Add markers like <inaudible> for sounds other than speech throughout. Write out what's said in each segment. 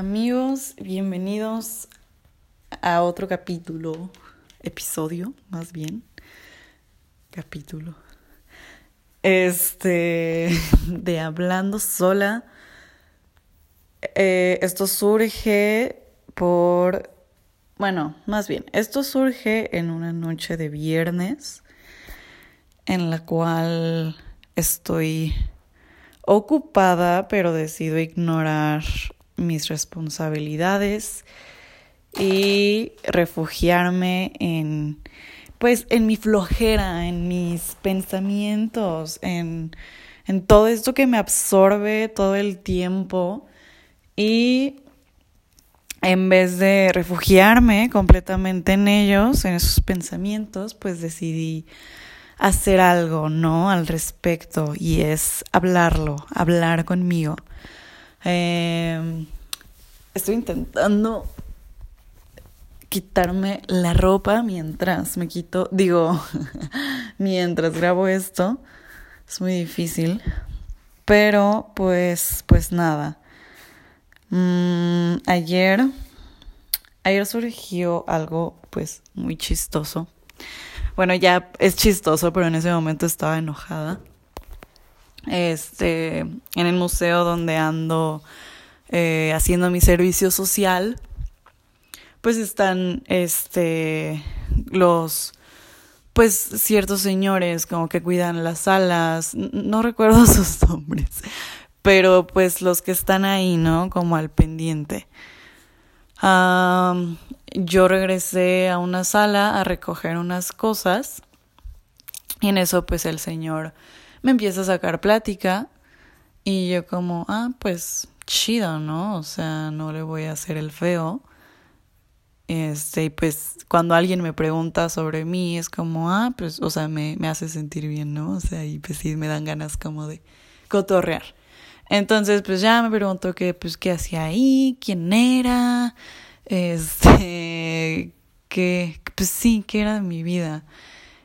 Amigos, bienvenidos a otro capítulo, episodio más bien, capítulo, este, <laughs> de Hablando sola. Eh, esto surge por, bueno, más bien, esto surge en una noche de viernes en la cual estoy ocupada, pero decido ignorar mis responsabilidades y refugiarme en pues en mi flojera, en mis pensamientos, en, en todo esto que me absorbe todo el tiempo y en vez de refugiarme completamente en ellos, en esos pensamientos, pues decidí hacer algo, ¿no? Al respecto y es hablarlo, hablar conmigo. Eh, estoy intentando quitarme la ropa mientras me quito, digo, <laughs> mientras grabo esto. Es muy difícil. Pero pues, pues nada. Mm, ayer, ayer surgió algo pues muy chistoso. Bueno, ya es chistoso, pero en ese momento estaba enojada. Este, en el museo donde ando eh, haciendo mi servicio social, pues están, este, los, pues ciertos señores como que cuidan las salas, no recuerdo <laughs> sus nombres, pero pues los que están ahí, ¿no? Como al pendiente. yo regresé a una sala a recoger unas cosas y en eso pues el señor me empieza a sacar plática y yo como, ah, pues chido, ¿no? O sea, no le voy a hacer el feo. Este, pues cuando alguien me pregunta sobre mí es como, ah, pues, o sea, me, me hace sentir bien, ¿no? O sea, y pues sí me dan ganas como de cotorrear. Entonces, pues ya me preguntó que, pues, qué hacía ahí, quién era, este, <laughs> que, pues sí, qué era de mi vida.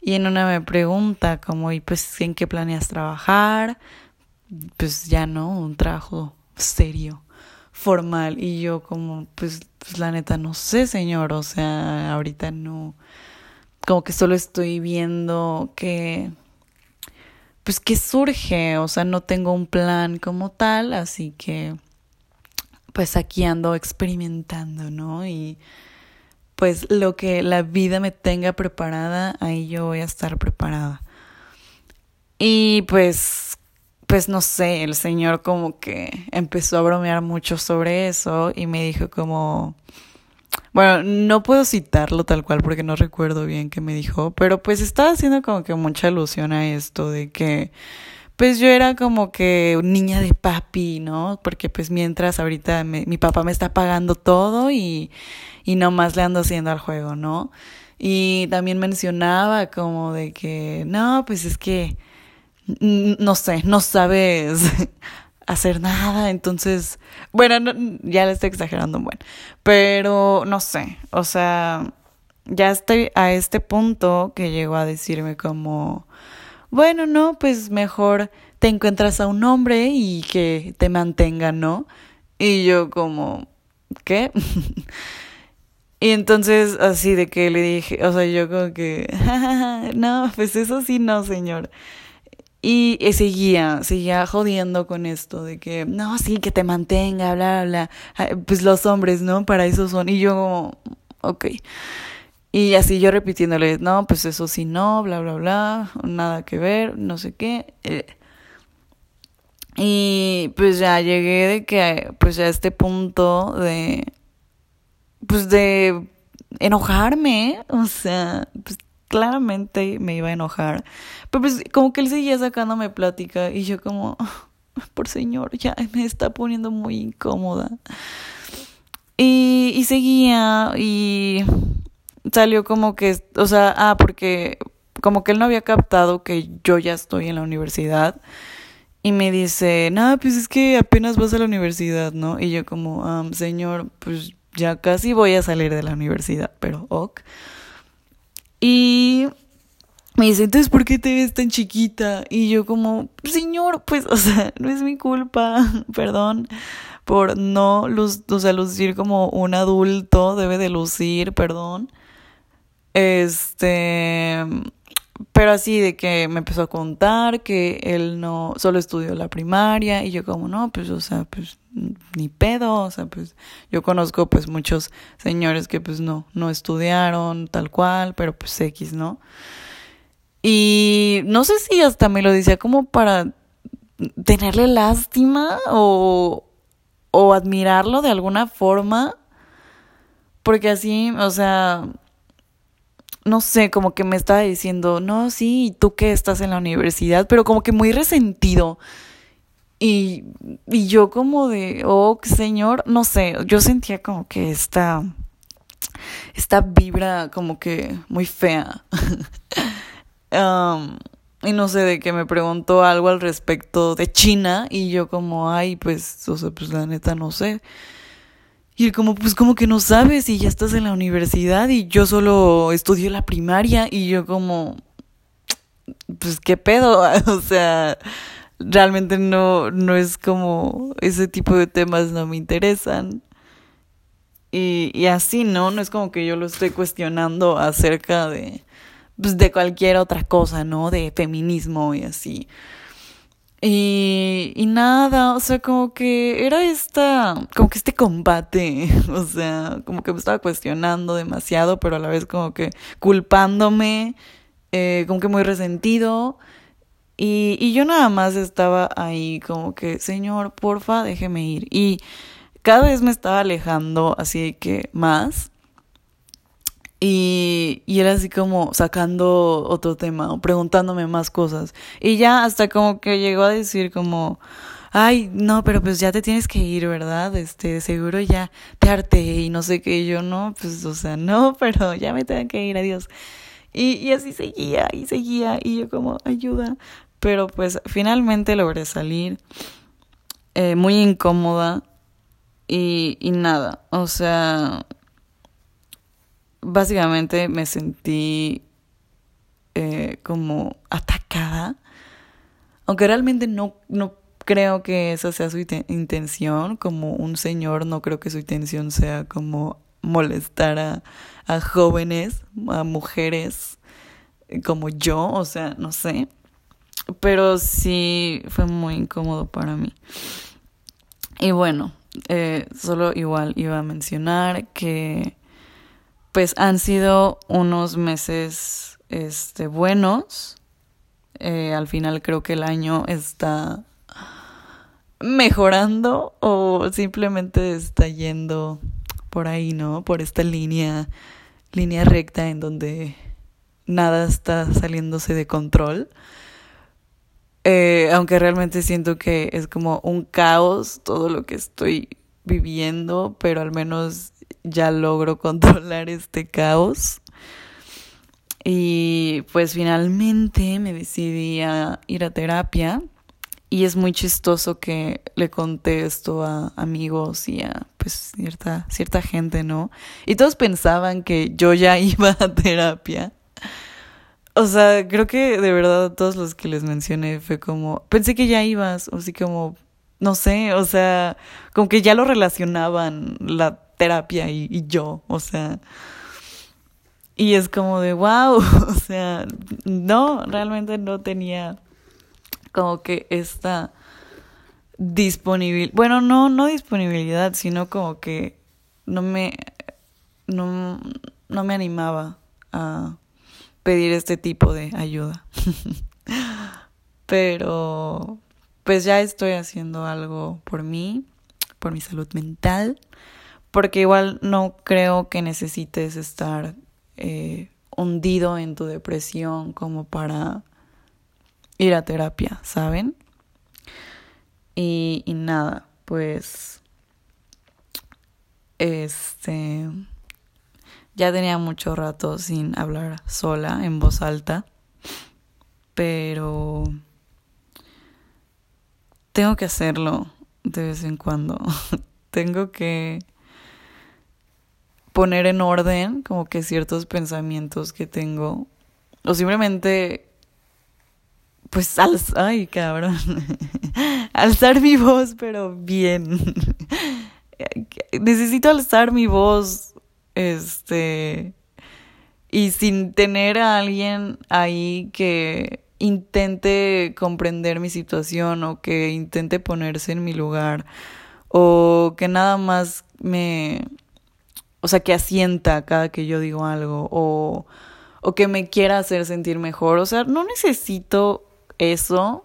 Y en una me pregunta como, ¿y pues en qué planeas trabajar? Pues ya no, un trabajo serio, formal. Y yo como, pues, pues la neta no sé, señor, o sea, ahorita no, como que solo estoy viendo que, pues que surge, o sea, no tengo un plan como tal, así que, pues aquí ando experimentando, ¿no? Y pues lo que la vida me tenga preparada, ahí yo voy a estar preparada. Y pues, pues no sé, el señor como que empezó a bromear mucho sobre eso y me dijo como, bueno, no puedo citarlo tal cual porque no recuerdo bien qué me dijo, pero pues estaba haciendo como que mucha alusión a esto de que pues yo era como que niña de papi, ¿no? Porque pues mientras ahorita mi papá me está pagando todo y, y nomás le ando haciendo al juego, ¿no? Y también mencionaba como de que, no, pues es que, no sé, no sabes <laughs> hacer nada, entonces, bueno, ya le estoy exagerando, bueno, pero no sé, o sea, ya estoy a este punto que llegó a decirme como, bueno, no, pues mejor te encuentras a un hombre y que te mantenga, ¿no? Y yo como, ¿qué? <laughs> Y entonces así de que le dije, o sea, yo como que, <laughs> no, pues eso sí no, señor. Y, seguía, seguía jodiendo con esto de que, no, sí, que te mantenga, bla, bla, bla. Pues los hombres, ¿no? Para eso son. Y yo como, ok. Y así yo repitiéndole, no, pues eso sí no, bla, bla, bla, nada que ver, no sé qué. Eh. Y pues ya llegué de que, pues a este punto de, pues de enojarme, o sea, pues claramente me iba a enojar. Pero pues como que él seguía sacándome plática y yo como, por señor, ya me está poniendo muy incómoda. Y, y seguía y salió como que, o sea, ah, porque como que él no había captado que yo ya estoy en la universidad. Y me dice, nada, pues es que apenas vas a la universidad, ¿no? Y yo como, ah, señor, pues ya casi voy a salir de la universidad, pero ok. Y me dice, entonces, ¿por qué te ves tan chiquita? Y yo como, señor, pues, o sea, <laughs> no es mi culpa, <laughs> perdón, por no o sea, lucir como un adulto debe de lucir, perdón. Este, pero así de que me empezó a contar que él no solo estudió la primaria y yo como no, pues o sea, pues ni pedo, o sea, pues yo conozco pues muchos señores que pues no no estudiaron tal cual, pero pues X, ¿no? Y no sé si hasta me lo decía como para tenerle lástima o o admirarlo de alguna forma porque así, o sea, no sé, como que me estaba diciendo, no, sí, tú que estás en la universidad, pero como que muy resentido. Y, y yo como de, oh, señor, no sé, yo sentía como que esta, esta vibra como que muy fea. <laughs> um, y no sé, de que me preguntó algo al respecto de China y yo como, ay, pues, o sea, pues la neta no sé. Y como, pues como que no sabes y ya estás en la universidad y yo solo estudio la primaria y yo como, pues qué pedo, <laughs> o sea, realmente no, no es como, ese tipo de temas no me interesan. Y, y así, ¿no? No es como que yo lo esté cuestionando acerca de, pues, de cualquier otra cosa, ¿no? De feminismo y así. Y, y nada, o sea, como que era esta, como que este combate, <laughs> o sea, como que me estaba cuestionando demasiado, pero a la vez como que culpándome, eh, como que muy resentido. Y, y yo nada más estaba ahí como que, señor, porfa, déjeme ir. Y cada vez me estaba alejando, así que más. Y, y era así como sacando otro tema o preguntándome más cosas. Y ya hasta como que llegó a decir como, ay, no, pero pues ya te tienes que ir, ¿verdad? Este, seguro ya te harté y no sé qué. Yo, no, pues, o sea, no, <laughs> pero ya me tengo que ir, adiós. Y, y así seguía y seguía y yo como, ayuda. Pero pues finalmente logré salir, eh, muy incómoda y, y nada, o sea, básicamente me sentí eh, como atacada, aunque realmente no, no creo que esa sea su intención, como un señor no creo que su intención sea como molestar a, a jóvenes, a mujeres como yo, o sea, no sé, pero sí fue muy incómodo para mí. Y bueno, eh, solo igual iba a mencionar que pues han sido unos meses este, buenos. Eh, al final creo que el año está mejorando o simplemente está yendo por ahí, ¿no? Por esta línea, línea recta en donde nada está saliéndose de control. Eh, aunque realmente siento que es como un caos todo lo que estoy viviendo, pero al menos ya logro <laughs> controlar este caos. Y pues finalmente me decidí a ir a terapia. Y es muy chistoso que le conté esto a amigos y a pues cierta, cierta gente, ¿no? Y todos pensaban que yo ya <laughs> iba a terapia. O sea, creo que de verdad todos los que les mencioné fue como, pensé que ya ibas, o así como, no sé, o sea, como que ya lo relacionaban la terapia y, yo, o sea, y es como de, wow, <laughs> o sea, no, realmente no tenía como que esta disponibilidad, bueno, no, no disponibilidad, sino como que no me, no, no me animaba a pedir este tipo de ayuda. <laughs> Pero, pues ya estoy haciendo algo por mí, por mi salud mental porque igual no creo que necesites estar eh, hundido en tu depresión como para ir a terapia, ¿saben? Y, y nada, pues este ya tenía mucho rato sin hablar sola en voz alta, pero tengo que hacerlo de vez en cuando. <laughs> tengo que poner en orden como que ciertos pensamientos que tengo o simplemente pues, ay, cabrón, <laughs> alzar mi voz, pero bien. <laughs> Necesito alzar mi voz, este, y sin tener a alguien ahí que intente comprender mi situación o que intente ponerse en mi lugar o que nada más me o sea que asienta cada que yo digo algo o o que me quiera hacer sentir mejor, o sea, no necesito eso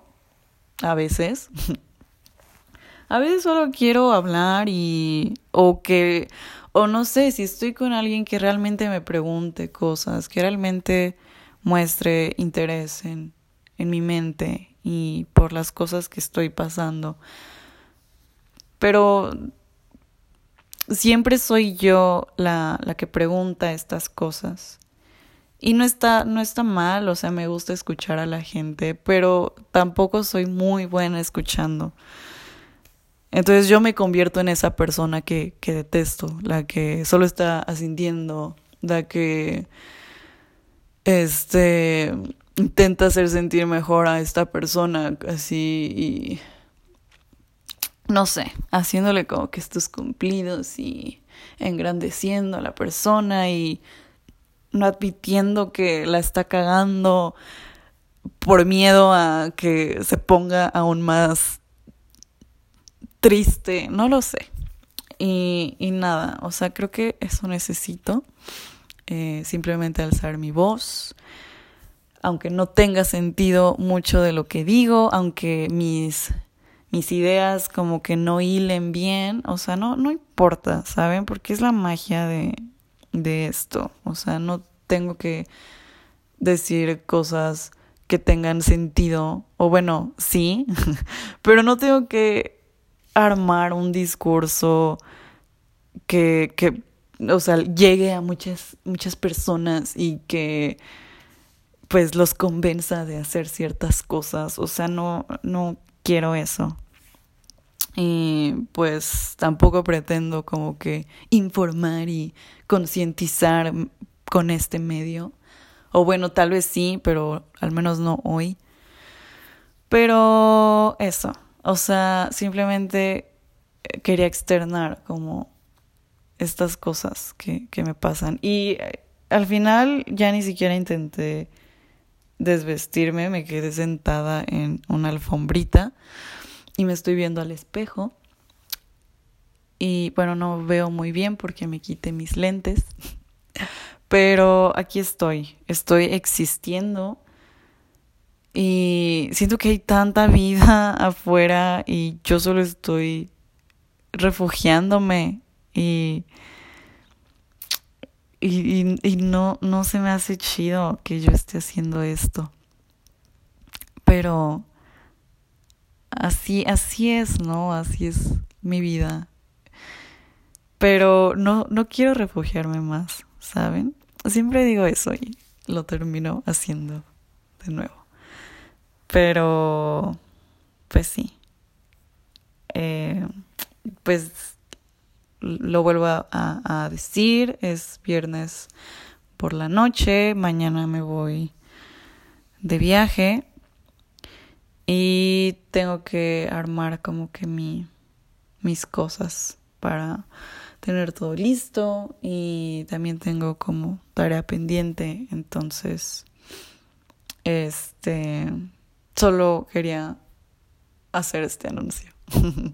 a veces. <laughs> a veces solo quiero hablar y o que o no sé, si estoy con alguien que realmente me pregunte cosas, que realmente muestre interés en, en mi mente y por las cosas que estoy pasando. Pero siempre soy yo la, la que pregunta estas cosas. Y no está, no está mal, o sea, me gusta escuchar a la gente, pero tampoco soy muy buena escuchando. Entonces yo me convierto en esa persona que, que detesto, la que solo está asintiendo, la que este intenta hacer sentir mejor a esta persona así y no sé, haciéndole como que estos cumplidos y engrandeciendo a la persona y no admitiendo que la está cagando por miedo a que se ponga aún más triste, no lo sé. Y, y nada, o sea, creo que eso necesito. Eh, simplemente alzar mi voz, aunque no tenga sentido mucho de lo que digo, aunque mis, mis ideas como que no hilen bien, o sea, no, no importa, ¿saben? Porque es la magia de, de esto. O sea, no tengo que decir cosas que tengan sentido, o bueno, sí, <laughs> pero no tengo que armar un discurso que, que o sea, llegue a muchas, muchas personas y que pues los convenza de hacer ciertas cosas. O sea, no, no quiero eso. Y pues tampoco pretendo como que informar y concientizar con este medio. O bueno, tal vez sí, pero al menos no hoy. Pero eso, o sea, simplemente quería externar como estas cosas que, que me pasan. Y eh, al final ya ni siquiera intenté desvestirme, me quedé sentada en una alfombrita y me estoy viendo al espejo. Y bueno, no veo muy bien porque me quité mis lentes. <laughs> Pero aquí estoy, estoy existiendo. Y siento que hay tanta vida <laughs> afuera y yo solo estoy refugiándome y, y, y, no, no se me hace chido que yo esté haciendo esto. Pero así, así es, ¿no? Así es mi vida. Pero no, no quiero refugiarme más, ¿saben? Siempre digo eso y lo termino haciendo de nuevo. Pero, pues sí. Eh, pues lo vuelvo a, a, decir, es viernes por la noche, mañana me voy de viaje y tengo que armar como que mi, mis cosas para tener todo listo y también tengo como tarea pendiente, entonces este solo quería hacer este anuncio. <laughs>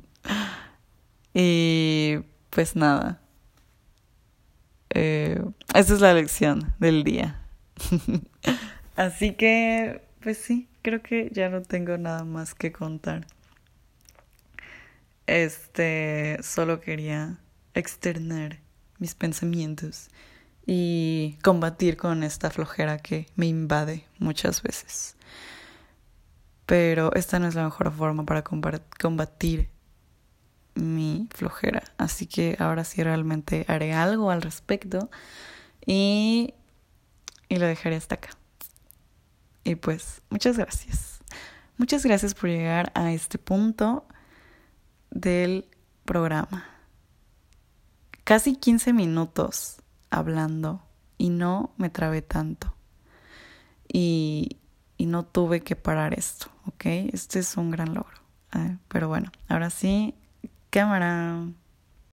y pues nada. Eh, esa es la lección del día. <laughs> Así que, pues sí, creo que ya no tengo nada más que contar. Este, solo quería externar mis pensamientos y combatir con esta flojera que me invade muchas veces. Pero esta no es la mejor forma para combatir mi flojera. Así que ahora sí realmente haré algo al respecto y, y lo dejaré hasta acá. Y pues, muchas gracias. Muchas gracias por llegar a este punto del programa. Casi 15 minutos hablando y no me trabé tanto. Y, y no tuve que parar esto, ¿ok? Este es un gran logro. ¿eh? Pero bueno, ahora sí, cámara.